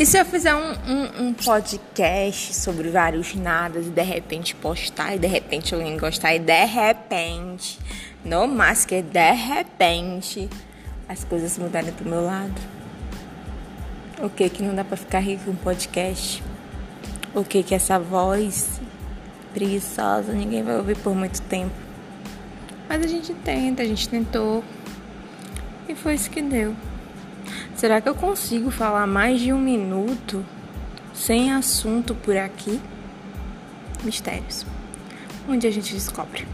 E se eu fizer um, um, um, podcast sobre vários nadas e de repente postar e de repente alguém gostar e de repente, no mais que de repente, as coisas mudarem pro meu lado? O que que não dá pra ficar rico com podcast? O que que essa voz preguiçosa ninguém vai ouvir por muito tempo? Mas a gente tenta, a gente tentou e foi isso que deu. Será que eu consigo falar mais de um minuto sem assunto por aqui? Mistérios. Onde a gente descobre.